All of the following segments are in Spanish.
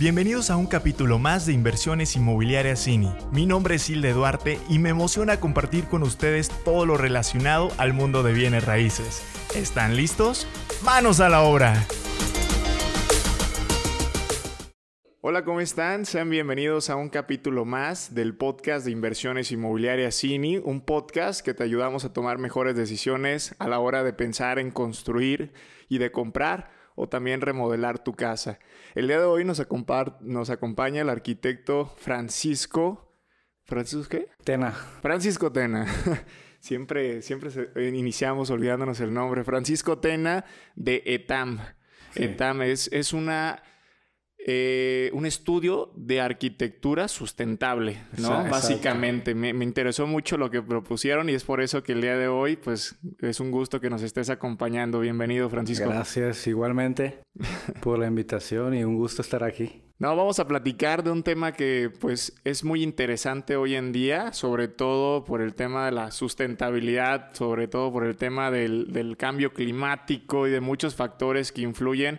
Bienvenidos a un capítulo más de Inversiones Inmobiliarias Cini. Mi nombre es Hilde Duarte y me emociona compartir con ustedes todo lo relacionado al mundo de bienes raíces. ¿Están listos? ¡Manos a la obra! Hola, ¿cómo están? Sean bienvenidos a un capítulo más del podcast de Inversiones Inmobiliarias Cini, un podcast que te ayudamos a tomar mejores decisiones a la hora de pensar en construir y de comprar o también remodelar tu casa. El día de hoy nos, nos acompaña el arquitecto Francisco. ¿Francisco qué? Tena. Francisco Tena. siempre siempre iniciamos olvidándonos el nombre. Francisco Tena de ETAM. ETAM es, es una eh, un estudio de arquitectura sustentable, ¿no? Básicamente, me, interesó mucho lo que propusieron y es por eso que el día de hoy, pues, es un gusto que nos estés acompañando. Bienvenido, Francisco. Gracias, igualmente, por la invitación y un gusto estar aquí. No, vamos a platicar de un tema que, pues, es muy interesante hoy en día, sobre todo por el tema de la sustentabilidad, sobre todo por el tema del, del cambio climático y de muchos factores que influyen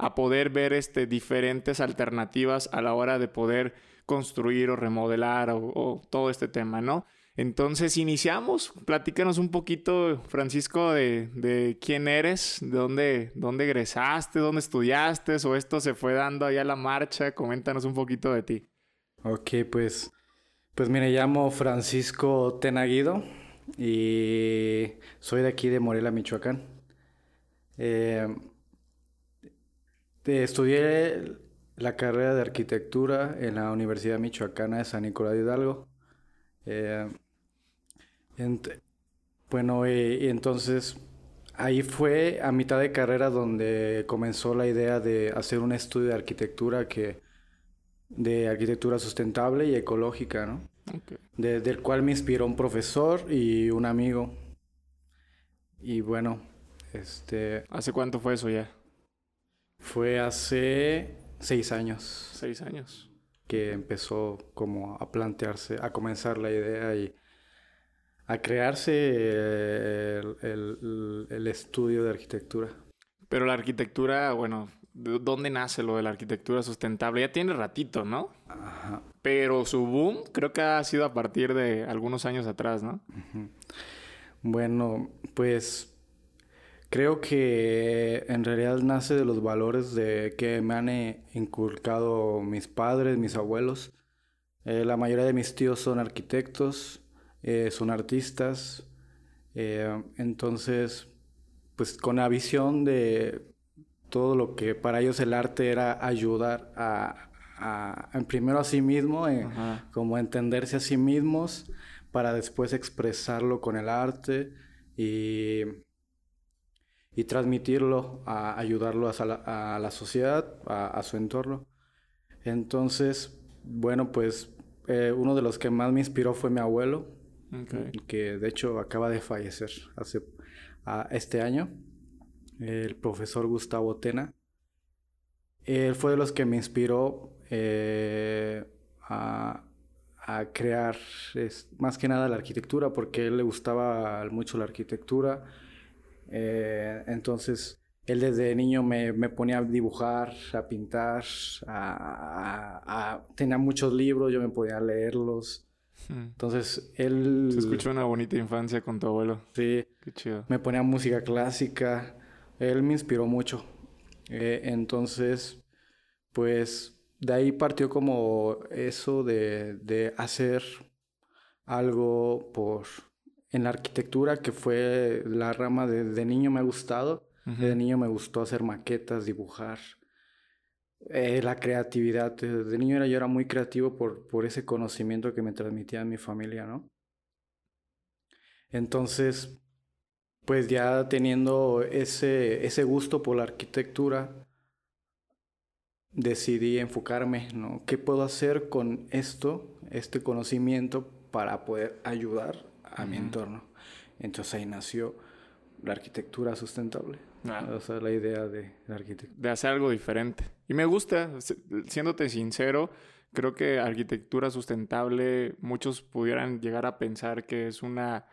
a poder ver este, diferentes alternativas a la hora de poder construir o remodelar o, todo este tema, ¿no? Entonces iniciamos, platícanos un poquito, Francisco, de, quién eres, de dónde, dónde egresaste, dónde estudiaste, o esto se fue dando ahí a la marcha, coméntanos un poquito de ti. Ok, pues, pues me llamo Francisco Tenaguido y soy de aquí de Morelia, Michoacán. Eh, estudié la carrera de arquitectura en la Universidad Michoacana de San Nicolás de Hidalgo. Eh, bueno, y, entonces ahí fue a mitad de carrera donde comenzó la idea de hacer un estudio de arquitectura que de arquitectura sustentable y ecológica, ¿no? del cual me inspiró un profesor y un amigo. Y bueno, este... ¿Hace cuánto fue eso ya? Fue hace seis años. Seis años. Que empezó como a plantearse, a comenzar la idea y a crearse el, estudio de arquitectura. Pero la arquitectura, bueno, ¿de dónde nace lo de la arquitectura sustentable? Ya tiene ratito, ¿no? Ajá. Pero su boom creo que ha sido a partir de algunos años atrás, ¿no? Bueno, pues Creo que en realidad nace de los valores de que me han eh, inculcado mis padres, mis abuelos. Eh, la mayoría de mis tíos son arquitectos, eh, son artistas. entonces, pues con la visión de todo lo que para ellos el arte era ayudar a, a, primero a sí mismo, como entenderse a sí mismos, para después expresarlo con el arte y y transmitirlo, a ayudarlo a la, sociedad, a, su entorno. Entonces, bueno, pues eh, uno de los que más me inspiró fue mi abuelo, que de hecho acaba de fallecer hace este año, el profesor Gustavo Tena. Él fue de los que me inspiró eh, a, crear más que nada la arquitectura, porque a él le gustaba mucho la arquitectura eh, entonces, él desde niño me, me, ponía a dibujar, a pintar, a, tenía muchos libros, yo me podía leerlos. Hmm. Entonces, él... Se escuchó una bonita infancia con tu abuelo. Sí. Qué chido. Me ponía música clásica. Él me inspiró mucho. Eh, entonces, pues, de ahí partió como eso de, de hacer algo por, en la arquitectura, que fue la rama de, de niño me ha gustado. De niño me gustó hacer maquetas, dibujar. Eh, la creatividad. De niño era, yo era muy creativo por, por ese conocimiento que me transmitía mi familia, ¿no? Entonces, pues ya teniendo ese, ese gusto por la arquitectura, decidí enfocarme, ¿no? ¿Qué puedo hacer con esto, este conocimiento, para poder ayudar a mi entorno. Entonces ahí nació la arquitectura sustentable. Ah. O sea, la idea de la arquitectura. De hacer algo diferente. Y me gusta, siéndote sincero, creo que arquitectura sustentable, muchos pudieran llegar a pensar que es una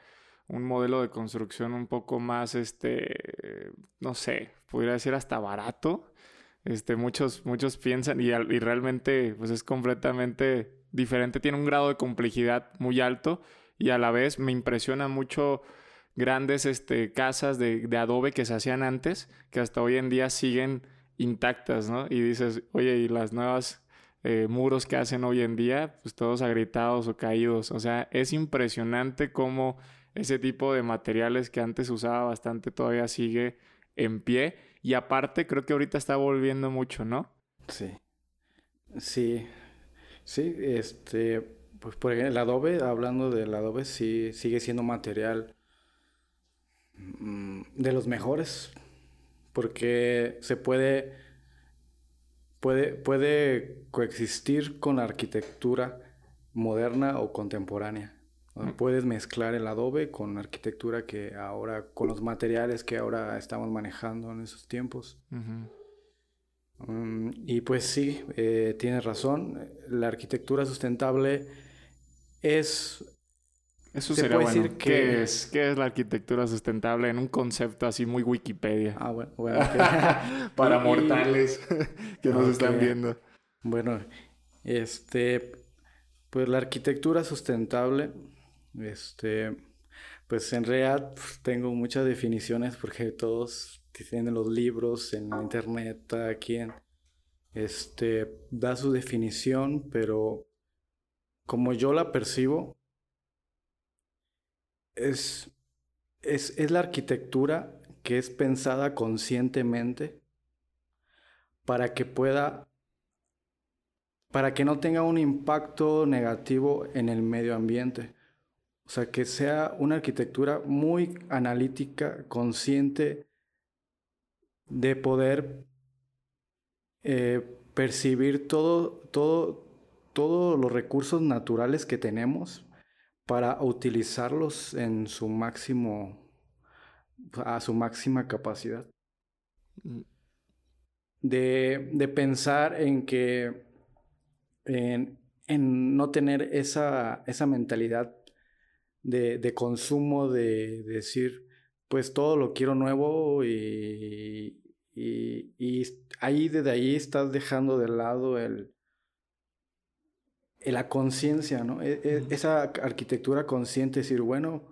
un modelo de construcción un poco más, este, no sé, podría decir hasta barato. Este, muchos, muchos piensan y, y realmente pues es completamente diferente, tiene un grado de complejidad muy alto y a la vez me impresiona mucho grandes este, casas de, de, adobe que se hacían antes, que hasta hoy en día siguen intactas, ¿no? Y dices, oye, y las nuevas eh, muros que hacen hoy en día, pues todos agrietados o caídos. O sea, es impresionante cómo ese tipo de materiales que antes usaba bastante todavía sigue en pie. Y aparte, creo que ahorita está volviendo mucho, ¿no? Sí. Sí. Sí, este, pues por ejemplo, el adobe, hablando del adobe, sí sigue siendo material mm, de los mejores, porque se puede, puede, puede coexistir con la arquitectura moderna o contemporánea. Mm. Puedes mezclar el adobe con la arquitectura que ahora, con los materiales que ahora estamos manejando en esos tiempos. Mm, y pues sí, eh, tienes razón. La arquitectura sustentable es... Eso sería bueno. Decir que... ¿Qué, es, ¿Qué es la arquitectura sustentable en un concepto así muy Wikipedia? Ah, bueno. bueno Para mortales que nos están viendo. Bueno, este... Pues la arquitectura sustentable, este... Pues en realidad pues, tengo muchas definiciones porque todos tienen los libros en internet, aquí quien este, da su definición, pero como yo la percibo, es, es, es la arquitectura que es pensada conscientemente para que pueda, para que no tenga un impacto negativo en el medio ambiente. O sea, que sea una arquitectura muy analítica, consciente de poder eh, percibir todo, todo, todos los recursos naturales que tenemos para utilizarlos en su máximo, a su máxima capacidad. Mm. De, de pensar en que, en, en no tener esa, esa mentalidad de, de consumo, de, de decir, pues todo lo quiero nuevo y, y, ahí desde ahí estás dejando de lado el, la conciencia, ¿no? E, e, esa arquitectura consciente, decir, bueno,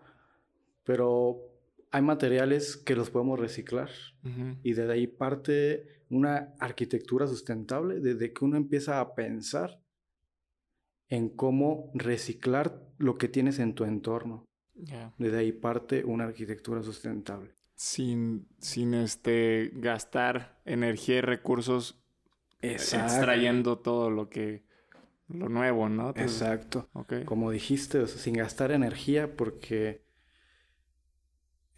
pero hay materiales que los podemos reciclar. Y desde ahí parte una arquitectura sustentable, desde que uno empieza a pensar en cómo reciclar lo que tienes en tu entorno. Desde ahí parte una arquitectura sustentable. Sin, sin este, gastar energía y recursos extrayendo todo lo que lo nuevo, ¿no? Exacto. Como dijiste, sin gastar energía porque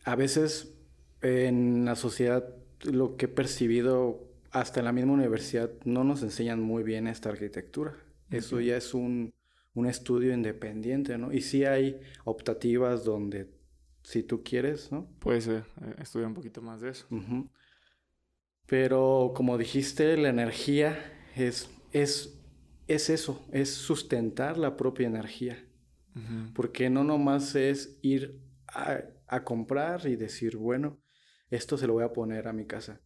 a veces en la sociedad lo que he percibido hasta en la misma universidad no nos enseñan muy bien esta arquitectura. Eso ya es un un estudio independiente, ¿no? Y sí hay optativas donde, si tú quieres, ¿no? Puedes eh, estudiar un poquito más de eso. Pero como dijiste, la energía es, es, es eso, es sustentar la propia energía. Porque no nomás es ir a, a comprar y decir, bueno, esto se lo voy a poner a mi casa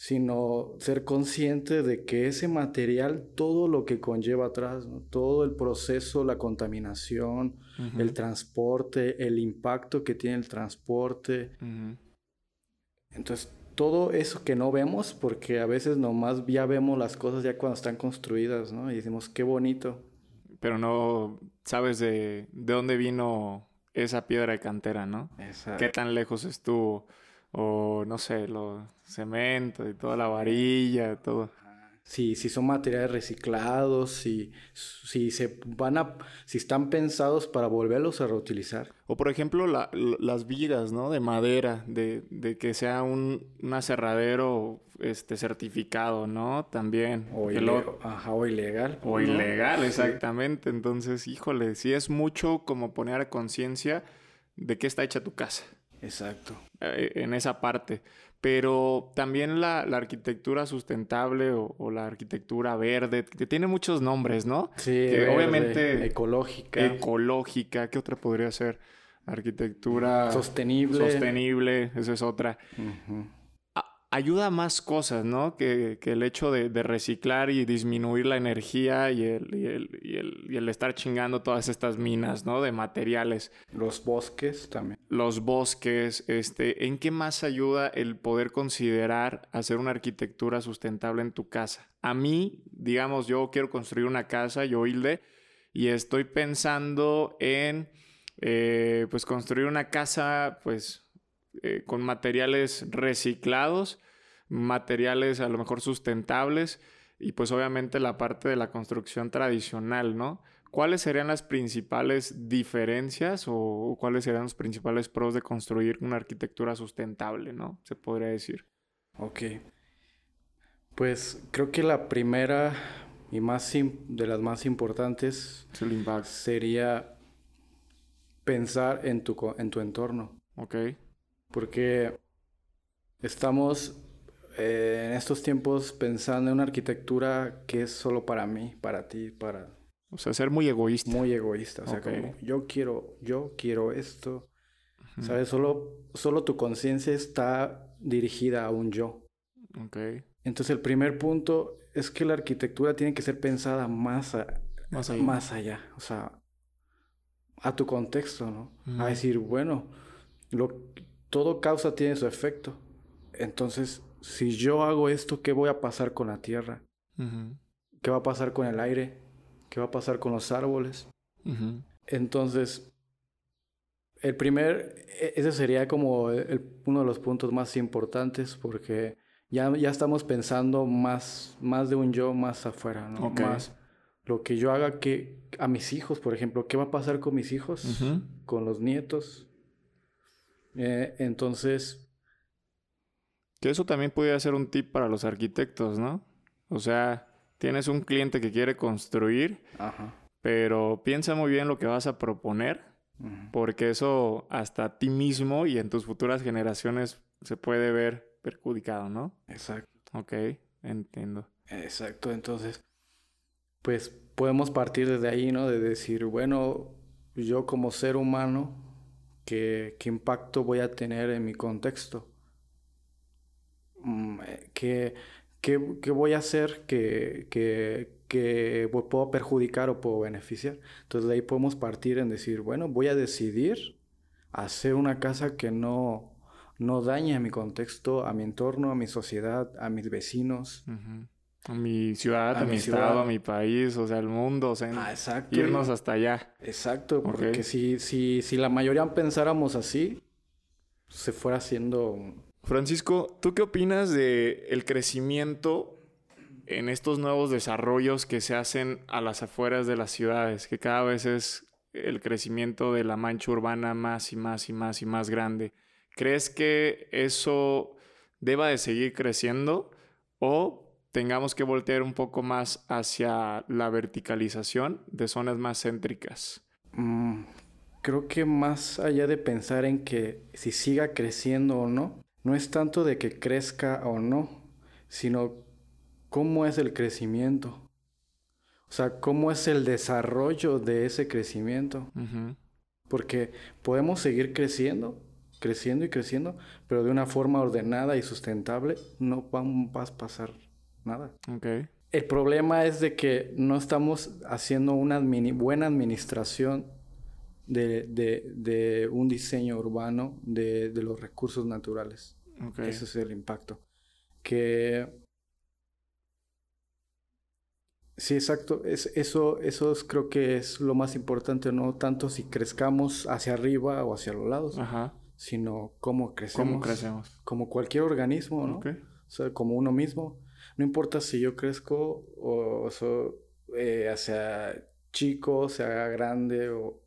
sino ser consciente de que ese material, todo lo que conlleva atrás, todo el proceso, la contaminación, el transporte, el impacto que tiene el transporte. Entonces, todo eso que no vemos, porque a veces nomás ya vemos las cosas ya cuando están construidas, ¿no? Y decimos, qué bonito. Pero no sabes de, de dónde vino esa piedra de cantera, ¿no? Exacto. ¿Qué tan lejos estuvo? o no sé, los cemento y toda la varilla, todo. Sí, si son materiales reciclados, si, si se van a, si están pensados para volverlos a reutilizar. O por ejemplo las vigas, ¿no? De madera, de, de que sea un, aserradero este, certificado, ¿no? También. O, Ajá, o ilegal. O ilegal, exactamente. Entonces, híjole, sí es mucho como poner a conciencia de qué está hecha tu casa. Exacto. Eh, en esa parte. Pero también la, arquitectura sustentable o, la arquitectura verde, que tiene muchos nombres, ¿no? Sí, obviamente. Ecológica. Ecológica. ¿Qué otra podría ser? Arquitectura. Sostenible. Sostenible, esa es otra. Ayuda a más cosas, ¿no? Que, el hecho de, reciclar y disminuir la energía y el, estar chingando todas estas minas, ¿no? De materiales. Los bosques también. Los bosques, este, ¿en qué más ayuda el poder considerar hacer una arquitectura sustentable en tu casa? A mí, digamos, yo quiero construir una casa, yo Hilde, y estoy pensando en, eh, pues, construir una casa, pues, eh, con materiales reciclados, materiales a lo mejor sustentables y pues obviamente la parte de la construcción tradicional, ¿no? ¿Cuáles serían las principales diferencias o cuáles serían los principales pros de construir una arquitectura sustentable, ¿no? Se podría decir. Ok. Pues creo que la primera y más de las más importantes sería pensar en tu, en tu entorno. Ok porque estamos eh, en estos tiempos pensando en una arquitectura que es solo para mí, para ti, para... O sea, ser muy egoísta. Muy egoísta, o sea, como yo quiero, yo quiero esto, ¿sabes? Solo, solo tu conciencia está dirigida a un yo. Ok. Entonces el primer punto es que la arquitectura tiene que ser pensada más, más, allá. más allá, o sea, a tu contexto, ¿no? A decir, bueno, lo, todo causa tiene su efecto. Entonces, si yo hago esto, ¿qué voy a pasar con la tierra? ¿Qué va a pasar con el aire? ¿Qué va a pasar con los árboles? Entonces, el primer, e, ese sería como uno de los puntos más importantes porque ya, ya estamos pensando más, más de un yo más afuera, ¿no? Más lo que yo haga que a mis hijos, por ejemplo, ¿qué va a pasar con mis hijos? Con los nietos, eh, entonces... Que eso también podría ser un tip para los arquitectos, ¿no? O sea, tienes un cliente que quiere construir, pero piensa muy bien lo que vas a proponer, porque eso hasta a ti mismo y en tus futuras generaciones se puede ver perjudicado, ¿no? Exacto. Ok, entiendo. Exacto, entonces, pues podemos partir desde ahí, ¿no? De decir, bueno, yo como ser humano qué, impacto voy a tener en mi contexto, mm, eh, qué, qué, voy a hacer que, que, puedo perjudicar o puedo beneficiar. Entonces de ahí podemos partir en decir, bueno, voy a decidir hacer una casa que no, no dañe a mi contexto, a mi entorno, a mi sociedad, a mis vecinos. A mi ciudad, a, mi, estado, a mi país, o sea, al mundo, o sea, ah, irnos hasta allá. Exacto, porque si, si, si la mayoría pensáramos así, se fuera haciendo... Francisco, ¿tú qué opinas de el crecimiento en estos nuevos desarrollos que se hacen a las afueras de las ciudades? Que cada vez es el crecimiento de la mancha urbana más y más y más y más grande. ¿Crees que eso deba de seguir creciendo o tengamos que voltear un poco más hacia la verticalización de zonas más céntricas? Mm, creo que más allá de pensar en que si siga creciendo o no, no es tanto de que crezca o no, sino cómo es el crecimiento. O sea, cómo es el desarrollo de ese crecimiento. Porque podemos seguir creciendo, creciendo y creciendo, pero de una forma ordenada y sustentable no va a pasar nada. Okay. El problema es de que no estamos haciendo una buena administración de, un diseño urbano de, los recursos naturales. Ese es el impacto. Que Sí, exacto. Es, eso, eso creo que es lo más importante, no tanto si crezcamos hacia arriba o hacia los lados, sino cómo crecemos. ¿Cómo crecemos? Como cualquier organismo, ¿no? O sea, como uno mismo. No importa si yo crezco o, eh, hacia chico, sea grande o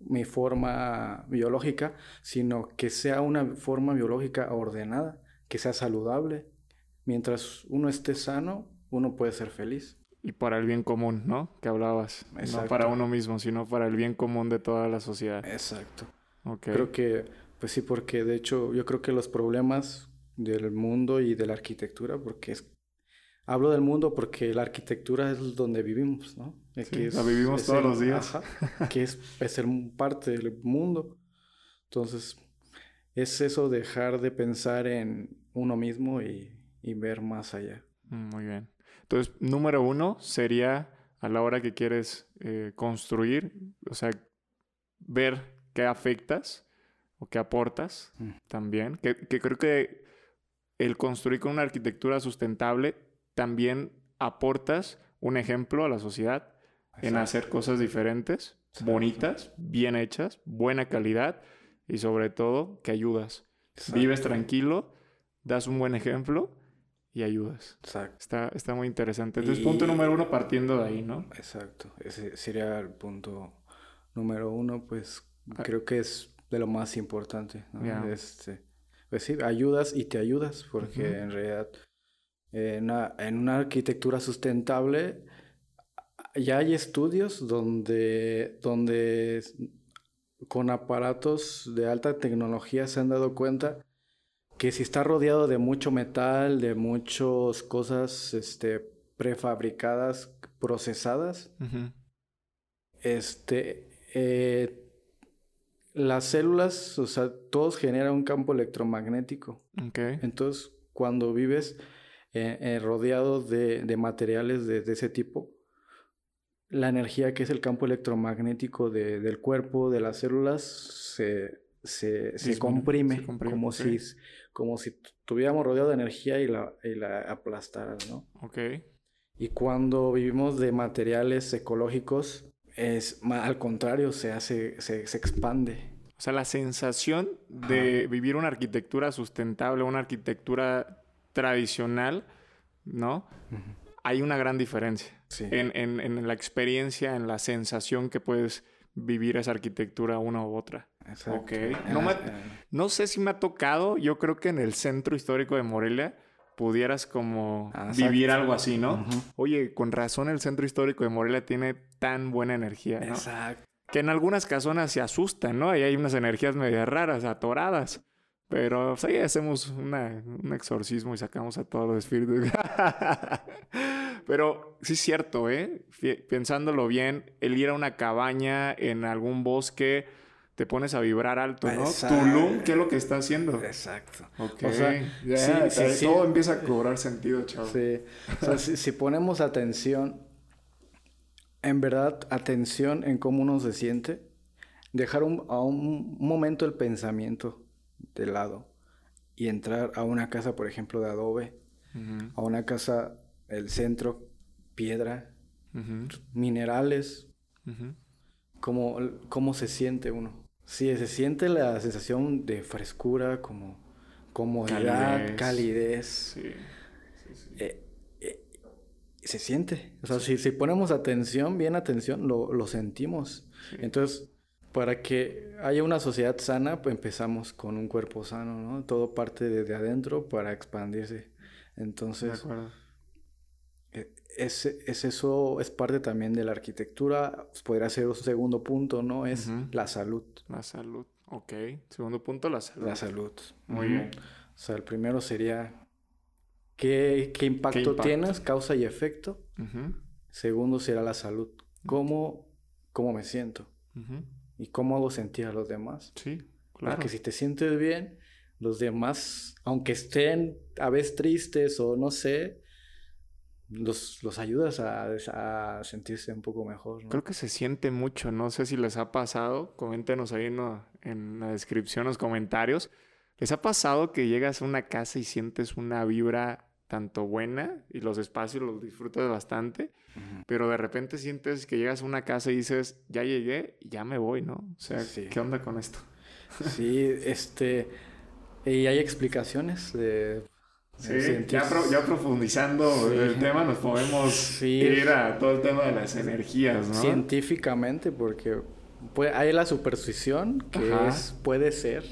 mi forma biológica, sino que sea una forma biológica ordenada, que sea saludable. Mientras uno esté sano, uno puede ser feliz. Y para el bien común, ¿no? Que hablabas. No para uno mismo, sino para el bien común de toda la sociedad. Exacto. Creo que, pues sí, porque de hecho yo creo que los problemas del mundo y de la arquitectura, porque es Hablo del mundo porque la arquitectura es donde vivimos, ¿no? que la vivimos todos los días. que es, ser parte del mundo. Entonces, es eso dejar de pensar en uno mismo y, ver más allá. Mm, muy bien. Entonces, número uno sería a la hora que quieres eh, construir, o sea, ver qué afectas o qué aportas mm. también. Que, que, creo que el construir con una arquitectura sustentable también aportas un ejemplo a la sociedad en hacer cosas diferentes, bonitas, bien hechas, buena calidad y sobre todo que ayudas. Vives tranquilo, das un buen ejemplo y ayudas. Exacto. Está, está muy interesante. Entonces, punto número uno partiendo de ahí, ¿no? Exacto. Ese sería el punto número uno, pues ah. creo que es de lo más importante. Este, pues sí, ayudas y te ayudas, porque en realidad en una arquitectura sustentable ya hay estudios donde, donde con aparatos de alta tecnología se han dado cuenta que si está rodeado de mucho metal, de muchas cosas este, prefabricadas, procesadas, este, eh, las células, o sea, todos generan un campo electromagnético. Entonces, cuando vives eh, eh, rodeado de, materiales de, ese tipo, la energía que es el campo electromagnético del cuerpo, de las células, se, se, comprime, como, si, como si estuviéramos rodeados de energía y la, y la aplastaras, ¿no? Ok. Y cuando vivimos de materiales ecológicos, es al contrario, se hace, se, expande. O sea, la sensación de vivir una arquitectura sustentable, una arquitectura tradicional, ¿no? hay una gran diferencia en, la experiencia, en la sensación que puedes vivir esa arquitectura una u otra. Exacto. No, sé si me ha tocado, yo creo que en el centro histórico de Morelia pudieras como vivir algo así, ¿no? Oye, con razón el centro histórico de Morelia tiene tan buena energía, ¿no? Exacto. Que en algunas casonas se asustan, ¿no? Y hay unas energías medio raras, atoradas. Pero pues, ahí hacemos un exorcismo y sacamos a todos los espíritus. Pero sí es cierto, ¿eh? Pensándolo bien, el ir a una cabaña en algún bosque, te pones a vibrar alto, ¿no? Tulum, ¿qué es lo que está haciendo? Exacto. Ok. O sea, todo empieza a cobrar sentido, chavo. Sí. O sea, si, ponemos atención, en verdad, atención en cómo uno se siente, dejar a un momento el pensamiento de lado y entrar a una casa, por ejemplo, de adobe, a una casa, el centro, piedra, minerales, ¿cómo, se siente uno? Sí, se siente la sensación de frescura, como comodidad, calidez. Eh, eh, se siente. O sea, si, si, ponemos atención, bien atención, lo, lo sentimos. Entonces, para que haya una sociedad sana, pues empezamos con un cuerpo sano, ¿no? Todo parte desde adentro para expandirse. Entonces, e, es, es, eso, es parte también de la arquitectura. Pues, podría ser un segundo punto, ¿no? Es la salud. La salud, ok. Segundo punto, la salud. La salud. Muy bien. O sea, el primero sería qué, qué, impacto, tienes, causa y efecto. Segundo será la salud. ¿Cómo, cómo me siento? Y cómo hago sentir a los demás. Sí, claro. Porque si te sientes bien, los demás, aunque estén a veces tristes o no sé, los, los ayudas a, a, sentirse un poco mejor. Creo que se siente mucho, no sé si les ha pasado, coméntenos ahí en, en la descripción, los comentarios. ¿Les ha pasado que llegas a una casa y sientes una vibra tanto buena y los espacios los disfrutas bastante, pero de repente sientes que llegas a una casa y dices, ya llegué ya me voy, ¿no? O sea, ¿qué onda con esto? sí, este, y hay explicaciones de... Sí, ya, profundizando el tema nos podemos ir a todo el tema de las energías, ¿no? Científicamente, porque hay la superstición que es, puede ser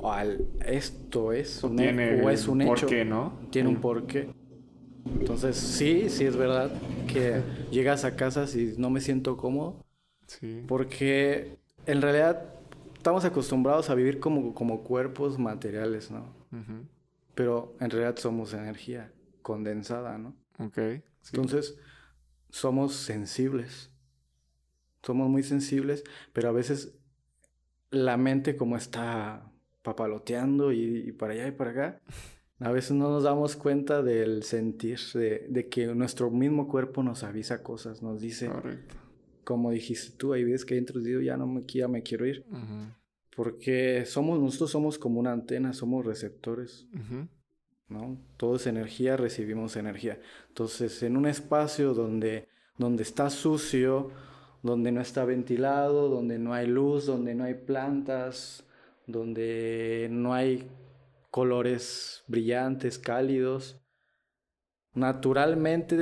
o, al, esto es un, o es un hecho. Porqué, ¿no? Tiene un porqué. Entonces, sí, sí es verdad que llegas a casa y no me siento cómodo. Sí. Porque en realidad estamos acostumbrados a vivir como, como cuerpos materiales, ¿no? Pero en realidad somos energía condensada, ¿no? Ok. Entonces, somos sensibles. Somos muy sensibles, pero a veces la mente como está papaloteando y, para allá y para acá. A veces no nos damos cuenta del sentir, de, que nuestro mismo cuerpo nos avisa cosas, nos dice, como dijiste tú, hay veces que he introducido, ya no me, ya me quiero ir. Porque somos, nosotros somos como una antena, somos receptores. ¿no? Todo es energía, recibimos energía. Entonces, en un espacio donde, donde está sucio, donde no está ventilado, donde no hay luz, donde no hay plantas, donde no hay colores brillantes, cálidos, naturalmente,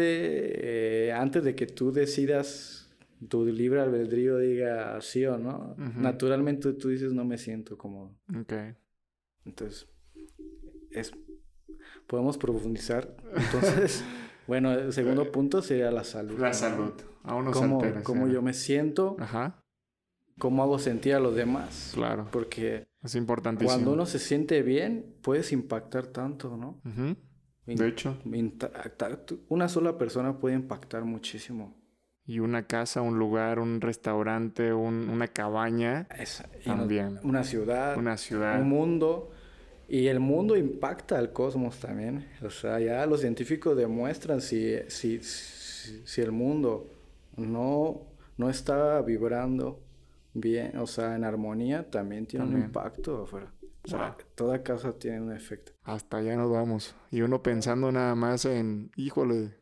eh, antes de que tú decidas tu libre albedrío diga sí o no, naturalmente tú dices no me siento cómodo. Entonces, es podemos profundizar. Entonces, bueno, el segundo punto sería la salud. La salud. A uno cómo, cómo yo me siento. Ajá. Cómo hago sentir a los demás. Claro. Porque es importantísimo. Cuando uno se siente bien, puedes impactar tanto, ¿no? De hecho. Una sola persona puede impactar muchísimo. Y una casa, un lugar, un restaurante, una cabaña. también. Una ciudad. Una ciudad. Un mundo. Y el mundo impacta al cosmos también. O sea, ya los científicos demuestran si, si, si, el mundo no, no está vibrando bien, o sea, en armonía, también tiene un impacto afuera. O sea, toda casa tiene un efecto. Hasta allá nos vamos. Y uno pensando nada más en, híjole,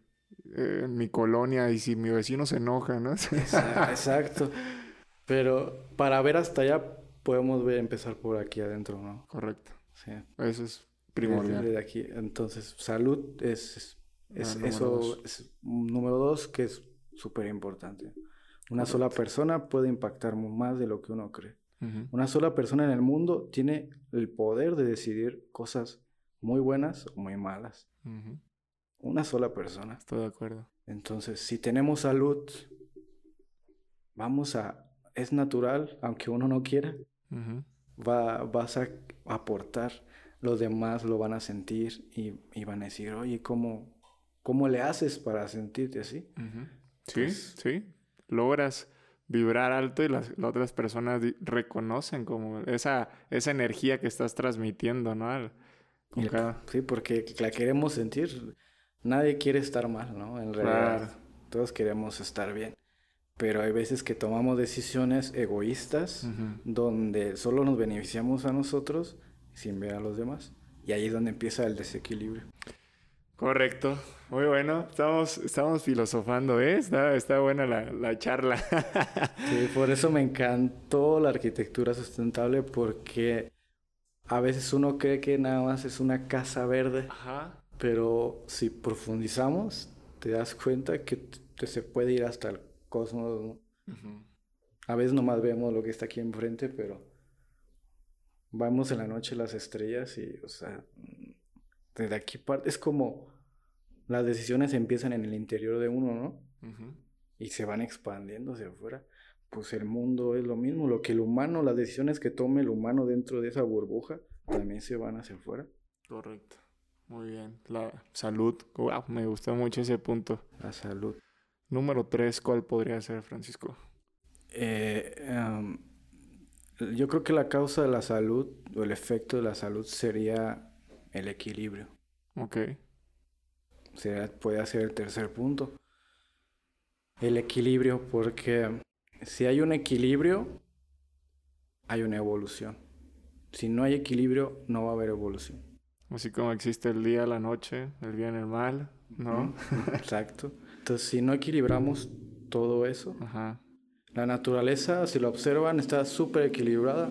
en mi colonia y si mi vecino se enoja, ¿no? Exacto. Pero para ver hasta allá podemos ver, empezar por aquí adentro, ¿no? Correcto. Sí. Eso es primordial. De aquí. Entonces, salud es, es, ah, eso, es número dos, que es súper importante. Una sola persona puede impactar más de lo que uno cree. Una sola persona en el mundo tiene el poder de decidir cosas muy buenas o muy malas. Una sola persona. Estoy de acuerdo. Entonces, si tenemos salud, vamos a... Es natural, aunque uno no quiera, va, vas a aportar, los demás lo van a sentir y, van a decir, oye, ¿cómo, ¿cómo le haces para sentirte así? Sí, pues sí. Logras vibrar alto y las, otras personas reconocen como esa, esa energía que estás transmitiendo, ¿no? Sí, porque la queremos sentir. Nadie quiere estar mal, ¿no? En realidad, todos queremos estar bien. Pero hay veces que tomamos decisiones egoístas donde solo nos beneficiamos a nosotros sin ver a los demás. Y ahí es donde empieza el desequilibrio. Correcto. Muy bueno. Estamos, estamos filosofando, ¿eh? Está, buena la, la charla. sí, por eso me encantó la arquitectura sustentable porque a veces uno cree que nada más es una casa verde. Ajá. Pero si profundizamos, te das cuenta que se puede ir hasta el cosmos. A veces nomás vemos lo que está aquí enfrente, pero vamos en la noche las estrellas y, o sea, desde aquí parte, es como las decisiones empiezan en el interior de uno, ¿no? Y se van expandiendo hacia afuera. Pues el mundo es lo mismo, lo que el humano, las decisiones que tome el humano dentro de esa burbuja, también se van hacia afuera. Correcto. Muy bien. La salud. Wow, me gustó mucho ese punto. La salud. Número tres, ¿cuál podría ser, Francisco? Eh, em, yo creo que la causa de la salud o el efecto de la salud sería el equilibrio. Ok. Sería, puede ser el tercer punto. El equilibrio, porque si hay un equilibrio, hay una evolución. Si no hay equilibrio, no va a haber evolución. Así como existe el día, la noche, el bien, el mal, ¿no? Exacto. Entonces, si no equilibramos todo eso, la naturaleza, si lo observan, está súper equilibrada.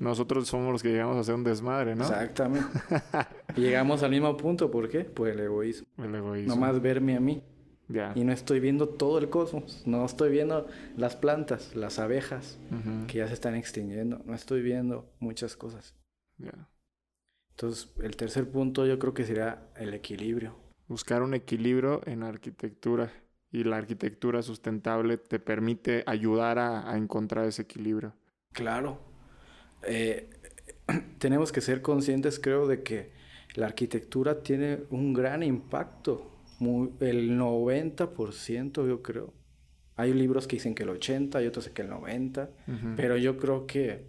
Nosotros somos los que llegamos a hacer un desmadre, ¿no? Exactamente. llegamos al mismo punto, ¿por qué? Pues el egoísmo. El egoísmo. más verme a mí. Ya. Y no estoy viendo todo el cosmos. No estoy viendo las plantas, las abejas que ya se están extinguiendo. No estoy viendo muchas cosas. Ya. Entonces, el tercer punto yo creo que sería el equilibrio buscar un equilibrio en la arquitectura y la arquitectura sustentable te permite ayudar a, encontrar ese equilibrio. Claro. Eh, tenemos que ser conscientes, creo, de que la arquitectura tiene un gran impacto. el 90%, yo creo. Hay libros que dicen que el 80, hay otros que el 90, pero yo creo que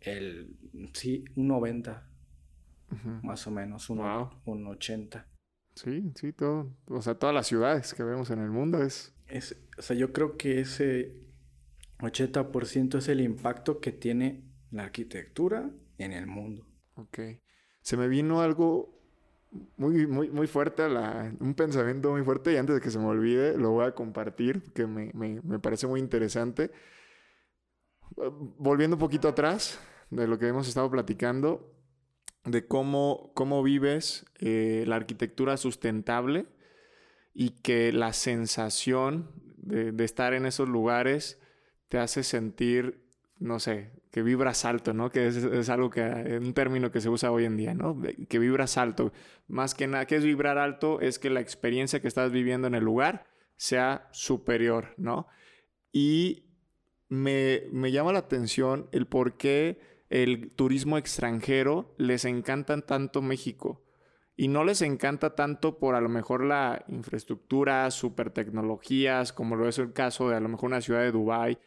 el sí, un 90, más o menos, un, un 80. Sí, sí, todo. O sea, todas las ciudades que vemos en el mundo es... es o sea, yo creo que ese 80% es el impacto que tiene la arquitectura en el mundo. Ok. Se me vino algo muy, muy, muy fuerte, la, un pensamiento muy fuerte y antes de que se me olvide lo voy a compartir, que me, me, me parece muy interesante. Volviendo un poquito atrás de lo que hemos estado platicando, de cómo, cómo vives eh, la arquitectura sustentable y que la sensación de, estar en esos lugares te hace sentir, no sé, que vibras alto, ¿no? Que es, algo que, un término que se usa hoy en día, ¿no? Que vibras alto. Más que nada, ¿qué es vibrar alto? Es que la experiencia que estás viviendo en el lugar sea superior, ¿no? Y me, me llama la atención el por qué el turismo extranjero les encanta tanto México. Y no les encanta tanto por a lo mejor la infraestructura, super tecnologías, como lo es el caso de a lo mejor una ciudad de Dubái.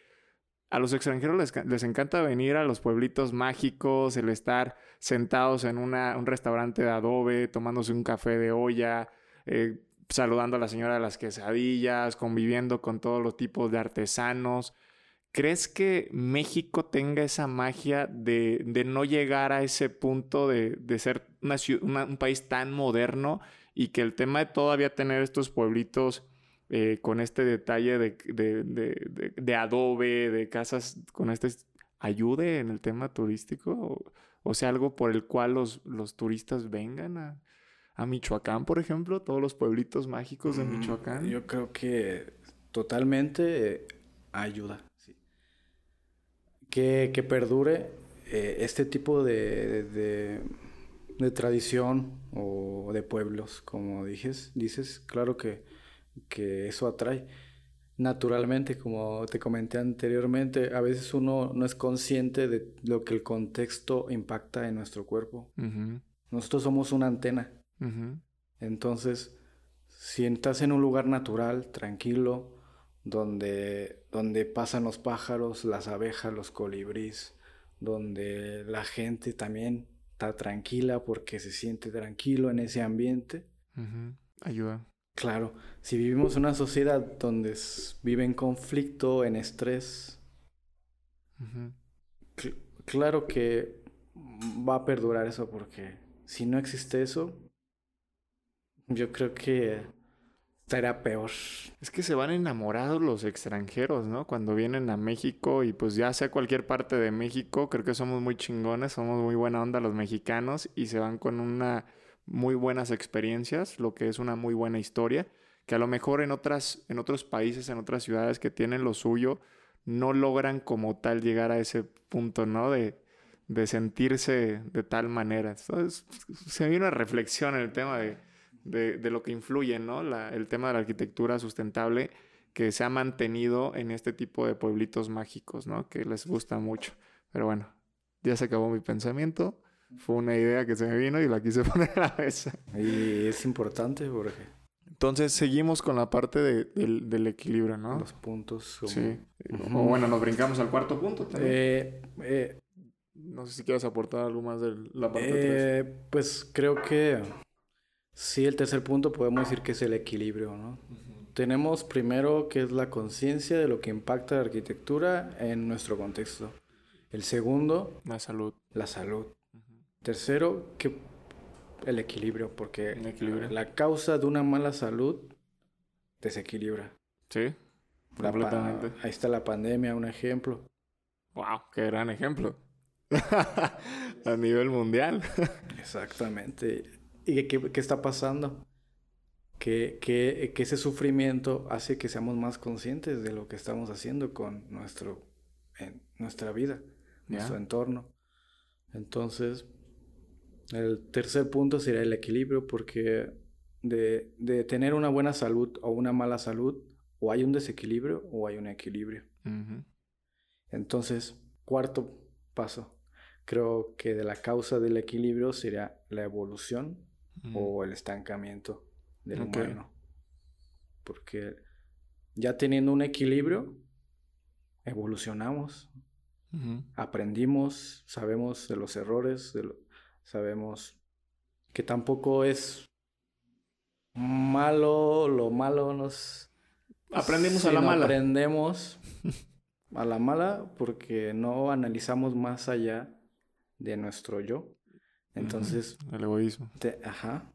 A los extranjeros les, encanta venir a los pueblitos mágicos, el estar sentados en un restaurante de adobe, tomándose un café de olla, eh, saludando a la señora de las quesadillas, conviviendo con todos los tipos de artesanos. ¿Crees que México tenga esa magia de, no llegar a ese punto de, ser un país tan moderno y que el tema de todavía tener estos pueblitos eh, con este detalle de, adobe, de casas con este, ayude en el tema turístico? O, sea, algo por el cual los, los turistas vengan a, a Michoacán, por ejemplo, todos los pueblitos mágicos de mm, Michoacán. Yo creo que totalmente ayuda que, perdure eh, este tipo de, de, tradición o de pueblos, como dices, dices claro que, que eso atrae. Naturalmente, como te comenté anteriormente, a veces uno no es consciente de lo que el contexto impacta en nuestro cuerpo. Nosotros somos una antena. Entonces, si estás en un lugar natural, tranquilo, donde, donde pasan los pájaros, las abejas, los colibríes, donde la gente también está tranquila porque se siente tranquilo en ese ambiente. Ayuda. Claro, si vivimos en una sociedad donde vive en conflicto, en estrés, claro que va a perdurar eso porque si no existe eso, yo creo que Será peor. Es que se van enamorados los extranjeros, ¿no? Cuando vienen a México y pues ya sea cualquier parte de México, creo que somos muy chingones, somos muy buena onda los mexicanos y se van con una muy buenas experiencias, lo que es una muy buena historia, que a lo mejor en otras en otros países, en otras ciudades que tienen lo suyo, no logran como tal llegar a ese punto, ¿no? De, de sentirse de tal manera. Entonces, se viene una reflexión en el tema de de, de lo que influye, ¿no? La, el tema de la arquitectura sustentable que se ha mantenido en este tipo de pueblitos mágicos, ¿no? Que les gusta mucho. Pero bueno, ya se acabó mi pensamiento. Fue una idea que se me vino y la quise poner a la mesa. Y es importante porque... Entonces seguimos con la parte de, del, del, equilibrio, ¿no? Los puntos. Sí. O bueno, nos brincamos al cuarto punto también. Eh, eh, no sé si quieres aportar algo más de la parte eh, Pues creo que Sí, el tercer punto podemos decir que es el equilibrio, ¿no? Tenemos primero que es la conciencia de lo que impacta la arquitectura en nuestro contexto. El segundo, la salud. La salud. Tercero, que el equilibrio, porque la causa de una mala salud desequilibra. Sí, completamente. Ahí está la pandemia, un ejemplo. Wow, qué gran ejemplo. A nivel mundial. Exactamente. ¿Y qué, qué está pasando? Que, que, que, ese sufrimiento hace que seamos más conscientes de lo que estamos haciendo con nuestro, en nuestra vida, nuestro entorno. Entonces, el tercer punto sería el equilibrio, porque de, de, tener una buena salud o una mala salud, o hay un desequilibrio o hay un equilibrio. Entonces, cuarto paso, creo que de la causa del equilibrio sería la evolución o el estancamiento del humano. Porque ya teniendo un equilibrio, evolucionamos. Aprendimos, sabemos de los errores, sabemos que tampoco es malo, lo malo nos... Aprendemos a la mala. Aprendemos a la mala porque no analizamos más allá de nuestro yo. Entonces... El egoísmo. ajá.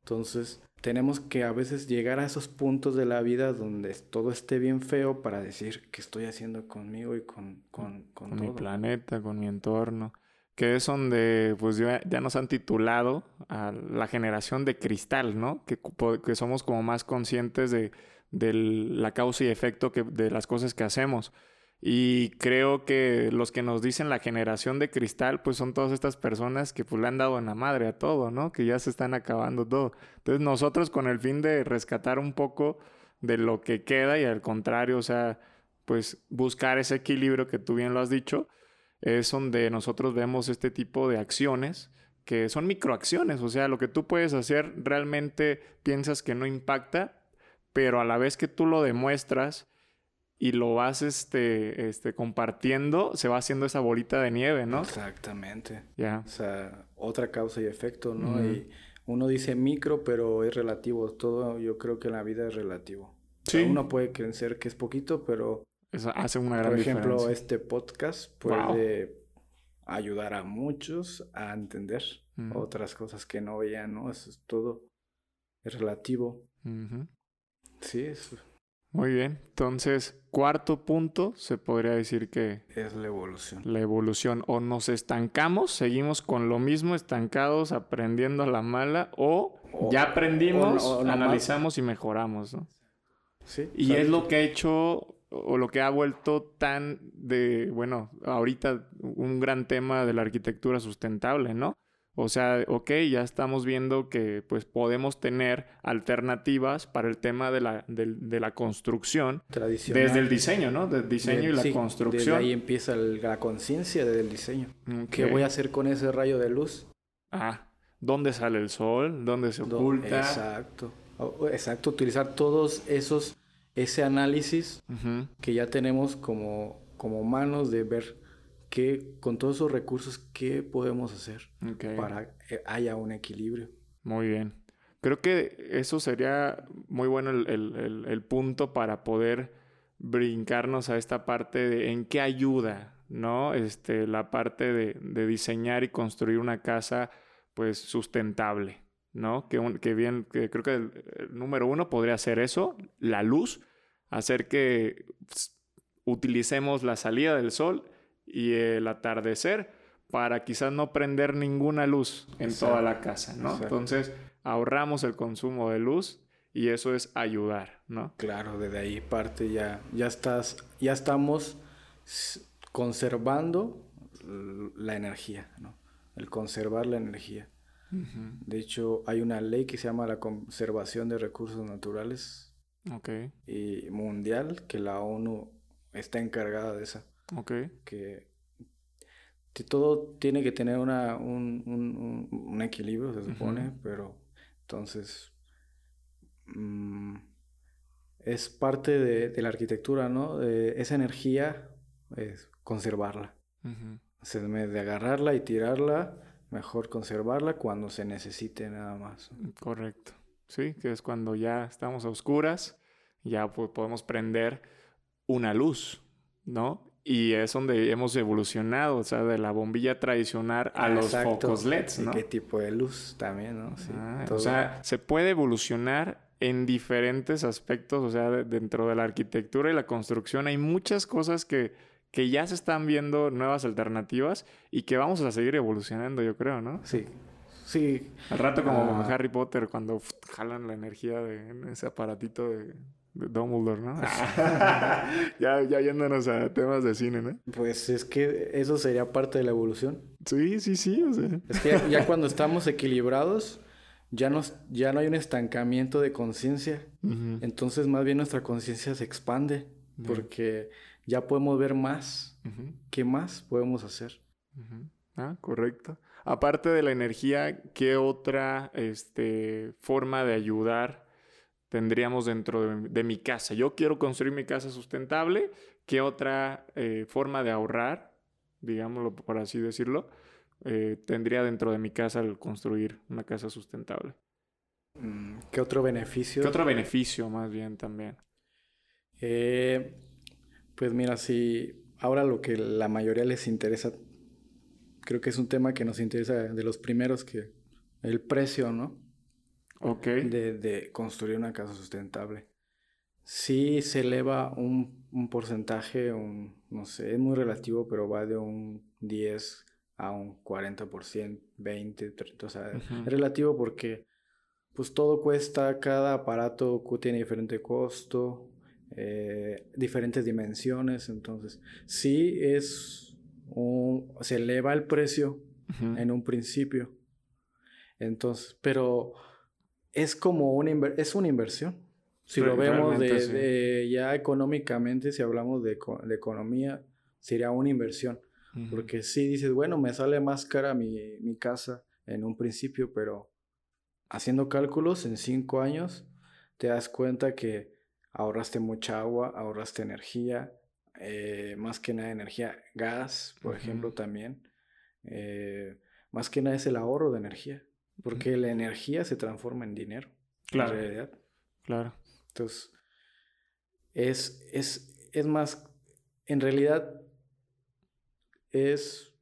Entonces, tenemos que a veces llegar a esos puntos de la vida donde todo esté bien feo para decir qué estoy haciendo conmigo y con, con, con, mi planeta, con mi entorno. Que es donde pues ya, ya, nos han titulado a la generación de cristal, ¿no? Que, que somos como más conscientes de, de la causa y efecto que, de las cosas que hacemos. Y creo que los que nos dicen la generación de cristal, pues son todas estas personas que pues le han dado en la madre a todo, ¿no? Que ya se están acabando todo. Entonces nosotros con el fin de rescatar un poco de lo que queda y al contrario, o sea, pues buscar ese equilibrio que tú bien lo has dicho, es donde nosotros vemos este tipo de acciones que son microacciones, o sea, lo que tú puedes hacer realmente piensas que no impacta, pero a la vez que tú lo demuestras, y lo vas este, este, compartiendo, se va haciendo esa bolita de nieve, ¿no? Exactamente. Ya. O sea, otra causa y efecto, ¿no? Y uno dice micro, pero es relativo. Todo yo creo que en la vida es relativo. Sí. uno puede creer que es poquito, pero... Eso hace una gran diferencia. Por ejemplo, este podcast puede ayudar a muchos a entender otras cosas que no veían, ¿no? Eso es todo. Es relativo. Sí, eso muy bien. Entonces, cuarto punto, se podría decir que... Es la evolución. La evolución. O nos estancamos, seguimos con lo mismo, estancados, aprendiendo a la mala, o, ya aprendimos, analizamos y mejoramos, ¿no? Sí. Y es lo que ha hecho, o lo que ha vuelto tan de, bueno, ahorita un gran tema de la arquitectura sustentable, ¿no? O sea, ok, ya estamos viendo que pues podemos tener alternativas para el tema de la, de, la construcción. Tradicional. Desde el diseño, ¿no? Del diseño y la construcción. Desde ahí empieza la conciencia del diseño. ¿Qué voy a hacer con ese rayo de luz? Ah, ¿dónde sale el sol? ¿Dónde se oculta? Exacto. Exacto, utilizar todos esos, ese análisis que ya tenemos como, como manos de ver ¿qué, con todos esos recursos, qué podemos hacer para que haya un equilibrio? Muy bien. Creo que eso sería muy bueno el, punto para poder brincarnos a esta parte de en qué ayuda, ¿no? Este, la parte de, diseñar y construir una casa, pues, sustentable, ¿no? Que, que bien, que creo que el, número uno podría ser eso, la luz, hacer que pues, utilicemos la salida del sol y el atardecer para quizás no prender ninguna luz en toda la casa, ¿no? Entonces ahorramos el consumo de luz y eso es ayudar, ¿no? Claro, desde ahí parte ya, ya estás, ya estamos conservando la energía, ¿no? El conservar la energía. De hecho, hay una ley que se llama la conservación de recursos naturales okay. y mundial que la ONU está encargada de esa. Ok. Que, todo tiene que tener una, un, un, equilibrio, se supone, pero entonces mm, es parte de, la arquitectura, ¿no? esa energía, es conservarla. Se de agarrarla y tirarla, mejor conservarla cuando se necesite nada más. Correcto. Sí, que es cuando ya estamos a oscuras, ya podemos prender una luz, ¿no? Y es donde hemos evolucionado, o sea, de la bombilla tradicional a los focos LEDs, ¿no? ¿Qué tipo de luz también, no? Sí, ah, o sea, se puede evolucionar en diferentes aspectos, o sea, dentro de la arquitectura y la construcción hay muchas cosas que, que ya se están viendo nuevas alternativas y que vamos a seguir evolucionando, yo creo, ¿no? Sí. Sí. Al rato como ah. Harry Potter cuando jalan la energía de ese aparatito de Dumbledore, ¿no? ya, ya yéndonos a temas de cine, ¿no? Pues es que eso sería parte de la evolución. Sí, sí, sí. O sea. Es que ya, cuando estamos equilibrados, ya, nos, ya no hay un estancamiento de conciencia. Entonces, más bien nuestra conciencia se expande. Porque ya podemos ver más. ¿Qué más podemos hacer? Ah, correcto. Aparte de la energía, ¿qué otra este, forma de ayudar tendríamos dentro de, mi casa? Yo quiero construir mi casa sustentable. ¿Qué otra eh, forma de ahorrar digámoslo por así decirlo, eh, tendría dentro de mi casa el construir una casa sustentable. Mm, ¿Qué otro beneficio? ¿Qué otro beneficio más bien también? Eh, pues mira, si ahora lo que la mayoría les interesa, creo que es un tema que nos interesa de los primeros, que el precio, ¿no? Ok. De, de construir una casa sustentable. Sí se eleva un, un porcentaje, un, no sé, es muy relativo, pero va de un 10 a un 40%, 20, 30, o sea, es relativo porque pues todo cuesta, cada aparato tiene diferente costo, eh, diferentes dimensiones, entonces sí es un, se eleva el precio en un principio, entonces, pero es como una, es una inversión. Si lo vemos de, ya económicamente, si hablamos de, de economía, sería una inversión. Porque si dices, bueno, me sale más cara mi, mi, casa en un principio, pero haciendo cálculos en cinco años, te das cuenta que ahorraste mucha agua, ahorraste energía, eh, más que nada energía, gas, por ejemplo, también. Eh, más que nada es el ahorro de energía, porque la energía se transforma en dinero. Claro. En realidad. Claro. Entonces, es, es, es más, en realidad es,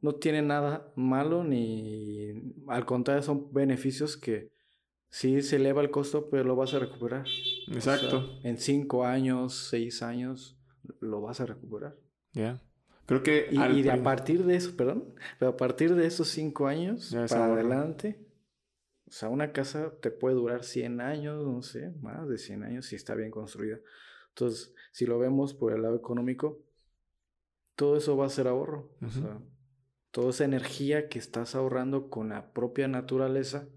no tiene nada malo ni, al contrario, son beneficios que sí se eleva el costo, pero lo vas a recuperar. Exacto. en cinco años, seis años, lo vas a recuperar. Ya. Creo que... Y, a partir de eso, perdón, pero a partir de esos cinco años para adelante, o sea, una casa te puede durar 100 años, no sé, más de 100 años si está bien construida. Entonces, si lo vemos por el lado económico, todo eso va a ser ahorro. O sea, toda esa energía que estás ahorrando con la propia naturaleza,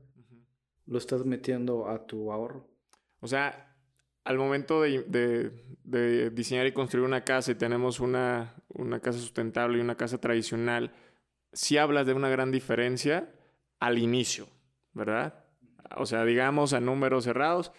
lo estás metiendo a tu ahorro. O sea, al momento de, diseñar y construir una casa y tenemos una, una, casa sustentable y una casa tradicional, sí hablas de una gran diferencia al inicio, ¿verdad? O sea, digamos a números cerrados,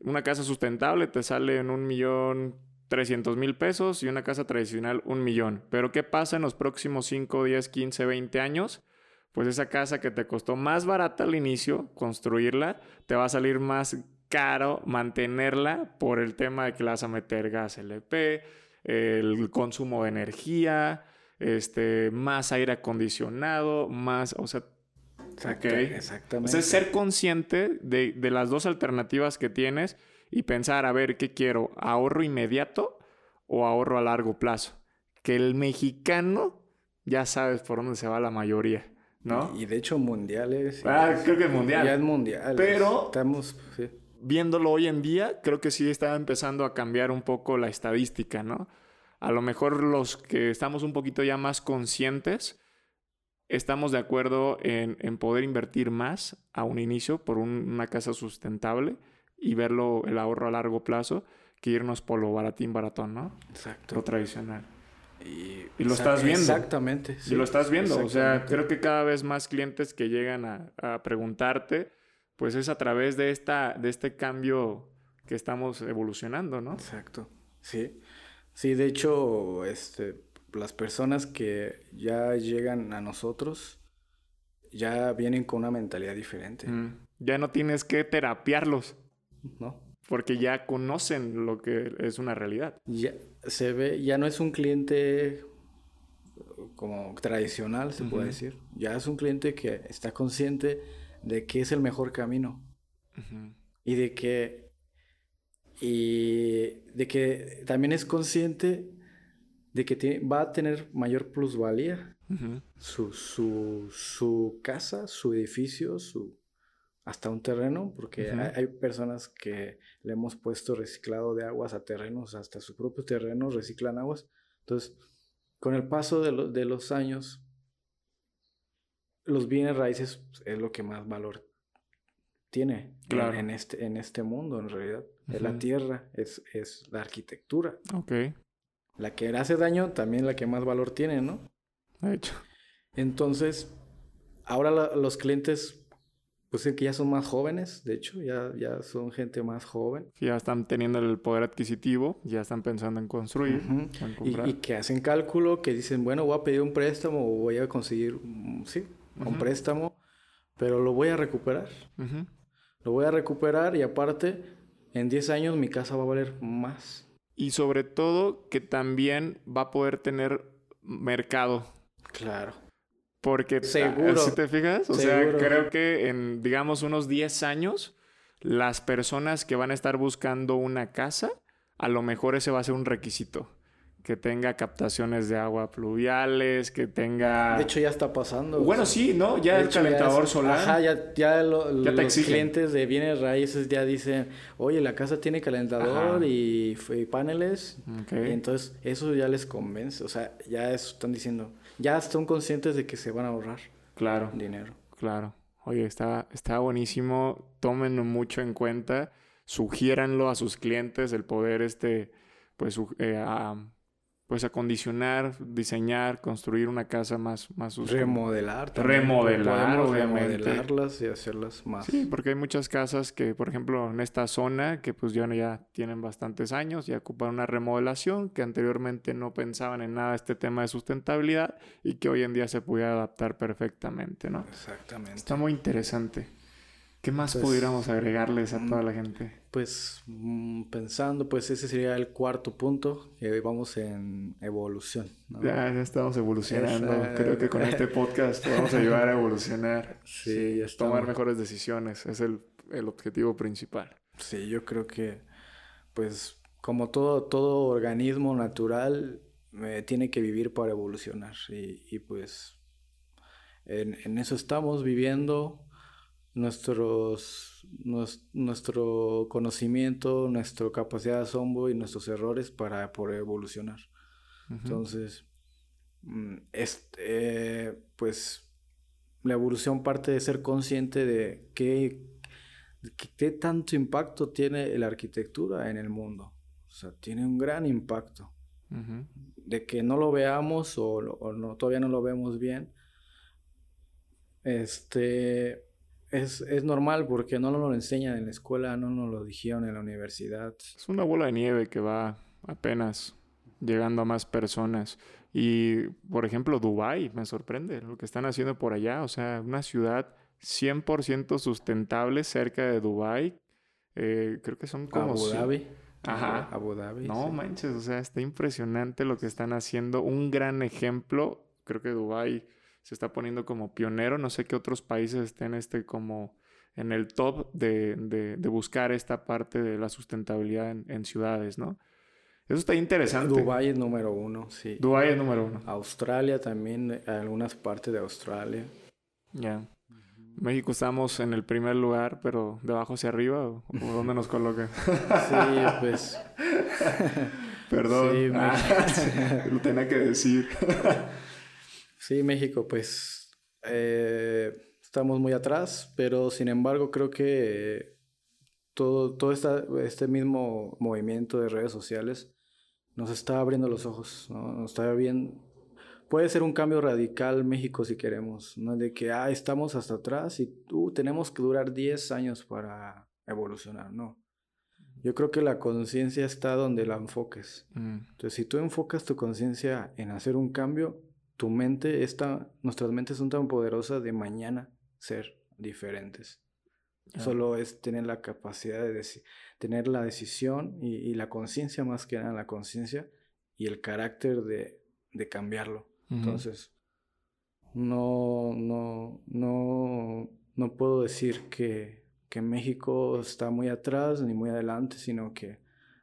una casa sustentable te sale en un millón 300 mil pesos y una casa tradicional un millón. Pero ¿qué pasa en los próximos 5, 10, 15, 20 años? Pues esa casa que te costó más barata al inicio construirla, te va a salir más caro mantenerla por el tema de que le vas a meter gas LP, el consumo de energía, este, más aire acondicionado, más, o sea, exactamente. O sea, ser consciente de, de las dos alternativas que tienes y pensar, a ver, ¿qué quiero? ¿Ahorro inmediato o ahorro a largo plazo? Que el mexicano ya sabes por dónde se va la mayoría, ¿no? Y de hecho mundiales. Ah, creo que es mundial. Ya es mundial. Pero estamos viéndolo hoy en día, creo que sí está empezando a cambiar un poco la estadística, ¿no? A lo mejor los que estamos un poquito ya más conscientes, estamos de acuerdo en, poder invertir más a un inicio por una casa sustentable y verlo el ahorro a largo plazo que irnos por lo baratín, baratón, ¿no? Exacto. Lo tradicional. Y, lo estás viendo. Exactamente. y lo estás viendo. O sea, creo que cada vez más clientes que llegan a, preguntarte, pues es a través de, esta, de este cambio que estamos evolucionando, ¿no? Exacto. Sí. Sí, de hecho, este, las personas que ya llegan a nosotros ya vienen con una mentalidad diferente. Mm. Ya no tienes que terapiarlos. ¿no? Porque ya conocen lo que es una realidad. Ya se ve, ya no es un cliente como tradicional, se puede decir. Ya es un cliente que está consciente de que es el mejor camino. Y de que. Y de que también es consciente de que va a tener mayor plusvalía. su, su, su casa, su edificio, su, hasta un terreno, porque hay, personas que le hemos puesto reciclado de aguas a terrenos, hasta su propio terreno reciclan aguas. Entonces, con el paso de, los años, los bienes raíces es lo que más valor tiene en, este, en este mundo, en realidad. Es la tierra, es, es la arquitectura. Ok. La que hace daño, también la que más valor tiene, ¿no? De hecho. Entonces, ahora los clientes pues sí, que ya son más jóvenes, de hecho, ya, ya son gente más joven. Ya están teniendo el poder adquisitivo, ya están pensando en construir, en comprar. Y, que hacen cálculo, que dicen, bueno, voy a pedir un préstamo o voy a conseguir, un préstamo, pero lo voy a recuperar. Lo voy a recuperar y aparte, en 10 años mi casa va a valer más. Y sobre todo que también va a poder tener mercado. Claro. Porque, Seguro. si te fijas, o sea, creo que en, digamos, unos 10 años, las personas que van a estar buscando una casa, a lo mejor ese va a ser un requisito. Que tenga captaciones de agua pluviales, que tenga... De hecho, ya está pasando. Bueno, sí, ¿no? Ya el calentador solar. Ajá, ya, ya, los clientes de bienes raíces ya dicen, oye, la casa tiene calentador y, paneles. Y entonces, eso ya les convence. O sea, ya están diciendo, ya son conscientes de que se van a ahorrar claro, dinero. Claro. Oye, está, está buenísimo. Tómenlo mucho en cuenta. Sugiéranlo a sus clientes el poder este, pues, eh, pues acondicionar, diseñar, construir una casa más, más Remodelar también. Remodelar, obviamente. Remodelarlas y hacerlas más. Sí, porque hay muchas casas que, por ejemplo, en esta zona, que pues ya, ya tienen bastantes años, y ocupan una remodelación, que anteriormente no pensaban en nada este tema de sustentabilidad y que hoy en día se puede adaptar perfectamente, ¿no? Exactamente. Está muy interesante. ¿Qué más pues, pudiéramos agregarles a toda la gente? Pues mm, pensando, pues ese sería el cuarto punto, que vamos en evolución. Ya, estamos evolucionando. Creo que con este podcast vamos a ayudar a evolucionar. Sí, ya Tomar mejores decisiones, es el, objetivo principal. Sí, yo creo que, pues, como todo, todo organismo natural, eh, tiene que vivir para evolucionar. Y, pues, en, en eso estamos viviendo nuestros, nuestro conocimiento, nuestra capacidad de asombro y nuestros errores para poder evolucionar. Entonces, mm, este, pues la evolución parte de ser consciente de qué, qué tanto impacto tiene la arquitectura en el mundo. O sea, tiene un gran impacto. De que no lo veamos o, o no, todavía no lo vemos bien. Este, es, es, normal porque no nos lo enseñan en la escuela, no nos lo dijeron en la universidad. Es una bola de nieve que va apenas llegando a más personas. Y, por ejemplo, Dubai me sorprende lo que están haciendo por allá. O sea, una ciudad 100% sustentable cerca de Dubai. Eh, creo que son como... Abu Dhabi. Ajá. Abu Dhabi. No manches, o sea, está impresionante lo que están haciendo. Un gran ejemplo. Creo que Dubai se está poniendo como pionero. No sé qué otros países estén este como en el top de, de, buscar esta parte de la sustentabilidad en, ciudades, ¿no? Eso está interesante. Dubái es número uno, sí. Dubái es número uno. Australia también, algunas partes de Australia. Ya. México estamos en el primer lugar, pero de abajo hacia arriba, ¿o, dónde nos coloca? sí, pues. Perdón. Sí, ah, lo tenía que decir. Sí, México, pues eh, estamos muy atrás, pero sin embargo creo que todo, todo este mismo movimiento de redes sociales nos está abriendo los ojos, nos está bien. Puede ser un cambio radical México si queremos, no de que ah, estamos hasta atrás y tú tenemos que durar 10 años para evolucionar, no. Yo creo que la conciencia está donde la enfoques. Mm. Entonces, si tú enfocas tu conciencia en hacer un cambio, tu mente está, nuestras mentes son tan poderosas de mañana ser diferentes. Solo es tener la capacidad de tener la decisión y, la conciencia más que nada, la conciencia y el carácter de, de cambiarlo. Entonces, no, no, no, no puedo decir que, que México está muy atrás ni muy adelante, sino que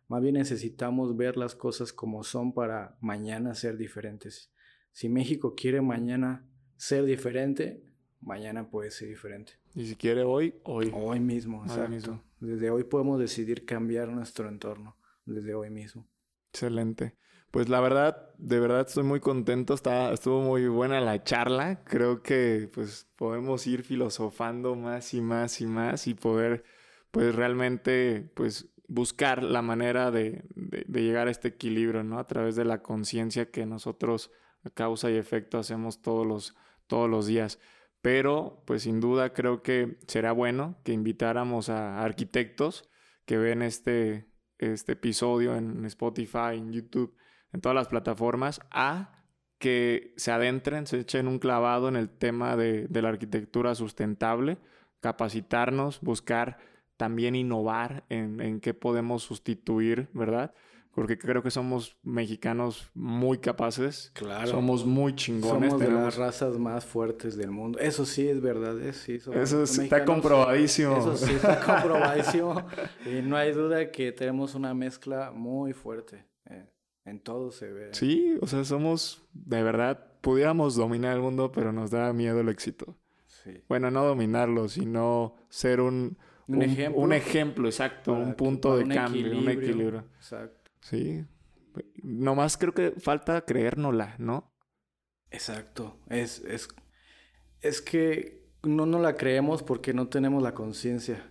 más bien necesitamos ver las cosas como son para mañana ser diferentes. Si México quiere mañana ser diferente, mañana puede ser diferente. Y si quiere hoy, hoy. Hoy mismo, exacto. Desde hoy podemos decidir cambiar nuestro entorno, desde hoy mismo. Excelente. Pues la verdad, de verdad estoy muy contento, Está, estuvo muy buena la charla. Creo que pues podemos ir filosofando más y más y más y poder pues realmente pues buscar la manera de, de, de llegar a este equilibrio, ¿no? A través de la conciencia que nosotros causa y efecto hacemos todos los, todos los días. pero pues sin duda creo que será bueno que invitáramos a arquitectos que ven este, este episodio en Spotify, en YouTube, en todas las plataformas, a que se adentren, se echen un clavado en el tema de, de la arquitectura sustentable, capacitarnos, buscar también innovar en, en qué podemos sustituir, ¿verdad? Porque creo que somos mexicanos muy capaces. Claro. Somos muy chingones. Somos de las razas más fuertes del mundo. Eso sí es verdad, ¿eh? sí. Eso está comprobadísimo. Eso sí está comprobadísimo. y no hay duda que tenemos una mezcla muy fuerte. Eh, en todo se ve. Sí, o sea, somos, de verdad, pudiéramos dominar el mundo, pero nos da miedo el éxito. Sí. Bueno, no dominarlo, sino ser un... Un, ejemplo. Un ejemplo, exacto. Un punto de cambio, un equilibrio. Exacto. Sí. Nomás creo que falta creérnosla, ¿no? Exacto. Es, es, es que no nos la creemos porque no tenemos la conciencia.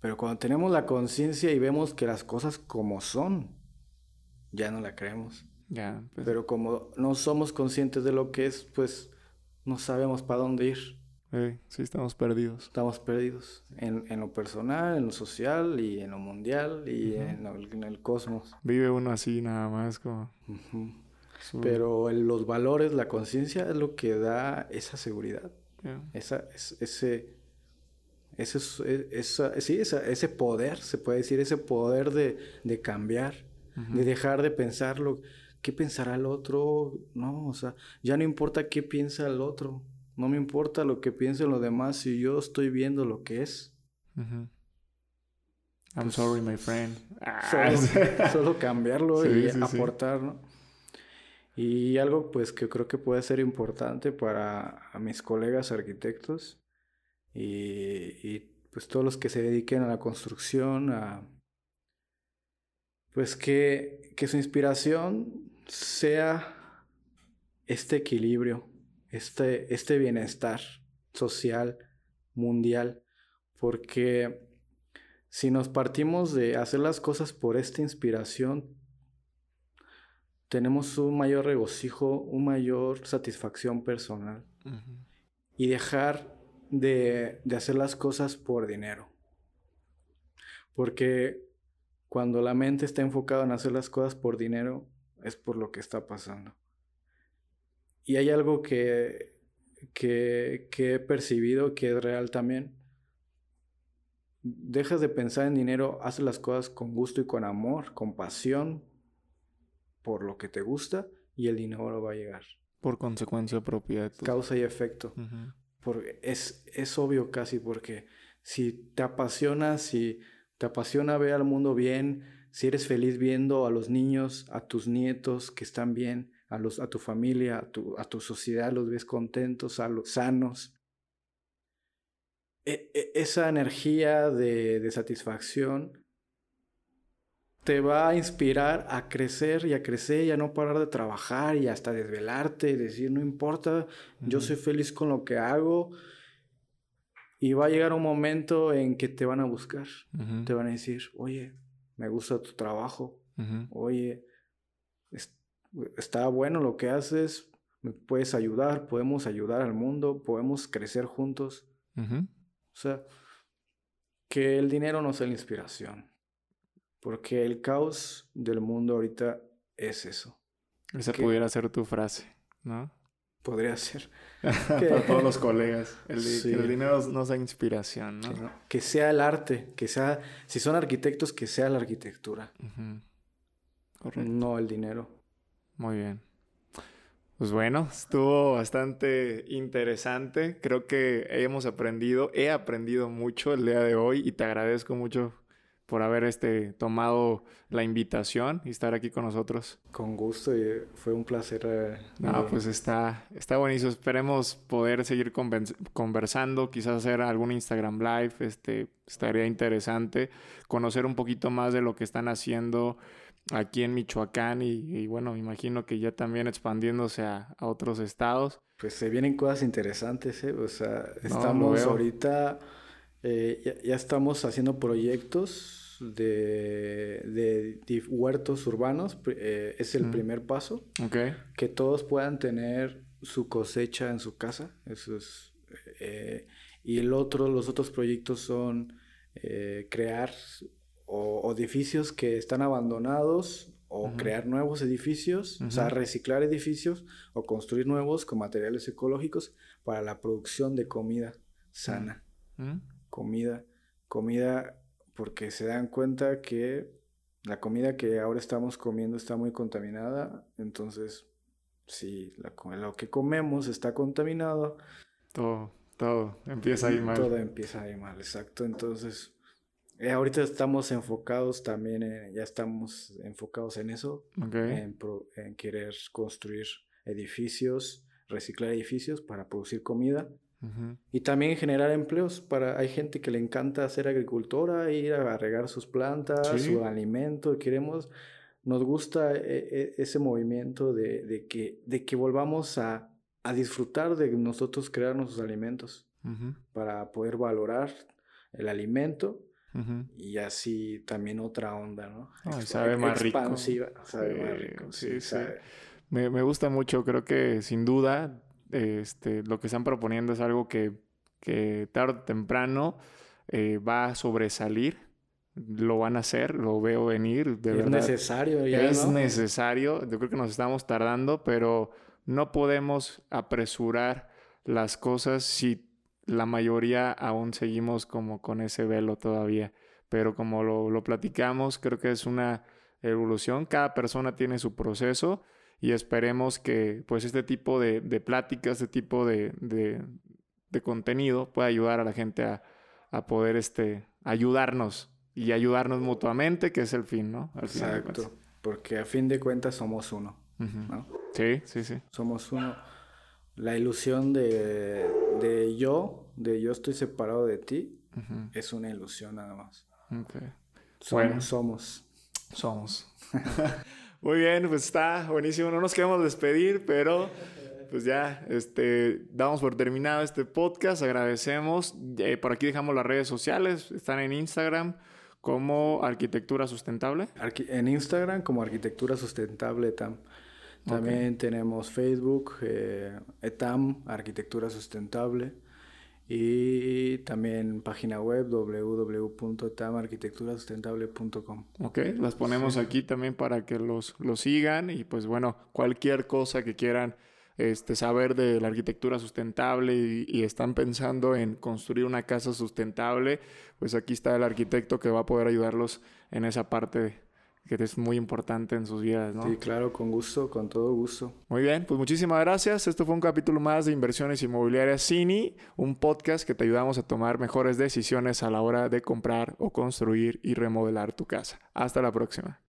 Pero cuando tenemos la conciencia y vemos que las cosas como son, ya no la creemos. Ya. Pues. Pero como no somos conscientes de lo que es, pues no sabemos para dónde ir sí, estamos perdidos. Estamos perdidos en, en, lo personal, en lo social y en lo mundial y en, el cosmos. Vive uno así nada más como... Pero los valores, la conciencia es lo que da esa seguridad. Esa, ese, ese, esa, sí, ese poder, se puede decir, ese poder de, de cambiar, de dejar de pensarlo. ¿Qué pensará el otro? No, o sea, ya no importa qué piensa el otro no me importa lo que piensen los demás si yo estoy viendo lo que es. I'm pues, sorry, my friend. Solo, cambiarlo y aportar, ¿no? Y algo pues que creo que puede ser importante para mis colegas arquitectos y, y, pues todos los que se dediquen a la construcción, a pues que, que su inspiración sea este equilibrio este, este bienestar social, mundial, porque si nos partimos de hacer las cosas por esta inspiración, tenemos un mayor regocijo, una mayor satisfacción personal y dejar de, de hacer las cosas por dinero. Porque cuando la mente está enfocada en hacer las cosas por dinero, es por lo que está pasando. Y hay algo que, que, he percibido que es real también. Dejas de pensar en dinero, haces las cosas con gusto y con amor, con pasión, por lo que te gusta y el dinero va a llegar. Por consecuencia propia. Causa y efecto. porque es, es obvio casi porque si te apasiona, si te apasiona ver al mundo bien, si eres feliz viendo a los niños, a tus nietos que están bien, a, los, a tu familia, a tu, a tu sociedad, los ves contentos, a los sanos. E, e, esa energía de, de satisfacción te va a inspirar a crecer y a crecer y a no parar de trabajar y hasta desvelarte y decir, no importa, yo soy feliz con lo que hago. Y va a llegar un momento en que te van a buscar. Te van a decir, oye, me gusta tu trabajo. Oye, está bueno lo que haces, me puedes ayudar, podemos ayudar al mundo, podemos crecer juntos. O sea, que el dinero no sea la inspiración, porque el caos del mundo ahorita es eso. Esa pudiera ser tu frase, ¿no? Podría ser. Para todos los colegas. El, Que el dinero no sea inspiración, ¿no? Que, sea el arte, que sea, si son arquitectos, que sea la arquitectura. Correcto. No el dinero. Muy bien. Pues bueno, estuvo bastante interesante. Creo que hemos aprendido, he aprendido mucho el día de hoy y te agradezco mucho por haber este, tomado la invitación y estar aquí con nosotros. Con gusto y fue un placer. Eh, no, pues está, está buenísimo. Esperemos poder seguir conversando, quizás hacer algún Instagram Live, este, estaría interesante conocer un poquito más de lo que están haciendo aquí en Michoacán y, bueno, me imagino que ya también expandiéndose a, otros estados. Pues se vienen cosas interesantes, ¿eh? O sea, estamos ahorita, eh, ya, estamos haciendo proyectos de, de, huertos urbanos, eh, es el primer paso. Que todos puedan tener su cosecha en su casa. Eso es. Eh, y el otro, los otros proyectos son eh, crear o, edificios que están abandonados o crear nuevos edificios, o sea, reciclar edificios o construir nuevos con materiales ecológicos para la producción de comida sana. Comida, comida, porque se dan cuenta que la comida que ahora estamos comiendo está muy contaminada, entonces si lo que comemos está contaminado, todo, todo empieza ahí mal. Todo empieza ahí mal, exacto. Entonces, eh, ahorita estamos enfocados también, ya estamos enfocados en eso, en, en, querer construir edificios, reciclar edificios para producir comida. Y también generar empleos para hay gente que le encanta ser agricultora, ir a regar sus plantas, su alimento, queremos nos gusta e, e, ese movimiento de, que, de que volvamos a, disfrutar de nosotros crear nuestros alimentos para poder valorar el alimento y así también otra onda, ¿no? sabe más rico. Sabe más rico. Sí, sí. Me, me, gusta mucho, creo que sin duda este, lo que están proponiendo es algo que, que tarde o temprano eh, va a sobresalir lo van a hacer, lo veo venir. De es necesario ya. Es necesario. Yo creo que nos estamos tardando, pero no podemos apresurar las cosas si la mayoría aún seguimos como con ese velo todavía. Pero como lo, lo platicamos, creo que es una evolución. Cada persona tiene su proceso y esperemos que pues este tipo de, de pláticas, este tipo de, de, de, contenido pueda ayudar a la gente a, a poder este, ayudarnos y ayudarnos mutuamente, que es el fin, ¿no? Exacto, porque a fin de cuentas somos uno, ¿no? Sí, sí, sí. Somos uno. La ilusión de, de yo, de yo estoy separado de ti, es una ilusión nada más. Okay. bueno. somos. Somos. Muy bien, pues está buenísimo. No nos queremos despedir, pero pues ya este, damos por terminado este podcast. Agradecemos. Eh, por aquí dejamos las redes sociales. Están en Instagram como arquitectura sustentable. en Instagram como arquitectura sustentable ETAM. También tenemos Facebook, eh, ETAM, arquitectura sustentable. Y también página web www.etamarquitecturasustentable.com. Ok, las ponemos aquí también para que los, los sigan y pues bueno, cualquier cosa que quieran este, saber de la arquitectura sustentable y, están pensando en construir una casa sustentable, pues aquí está el arquitecto que va a poder ayudarlos en esa parte que es muy importante en sus vidas, ¿no? Sí, claro, con gusto, con todo gusto. Muy bien, pues muchísimas gracias. Esto fue un capítulo más de Inversiones Inmobiliarias Cini, un podcast que te ayudamos a tomar mejores decisiones a la hora de comprar o construir y remodelar tu casa. Hasta la próxima.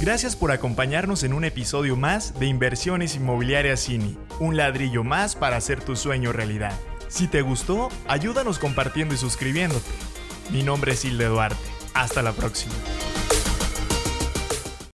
Gracias por acompañarnos en un episodio más de Inversiones Inmobiliarias Cini, un ladrillo más para hacer tu sueño realidad. Si te gustó, ayúdanos compartiendo y suscribiéndote. Mi nombre es Hilde Duarte. Hasta la próxima.